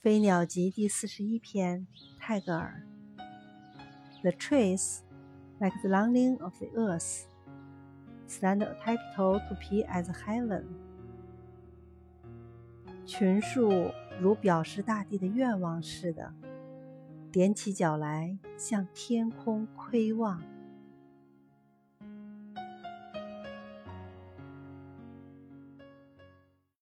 《飞鸟集》第四十一篇，泰戈尔。The trees, like the longing of the earth, stand a tiptoe to peer at heaven。群树如表示大地的愿望似的，踮起脚来向天空窥望。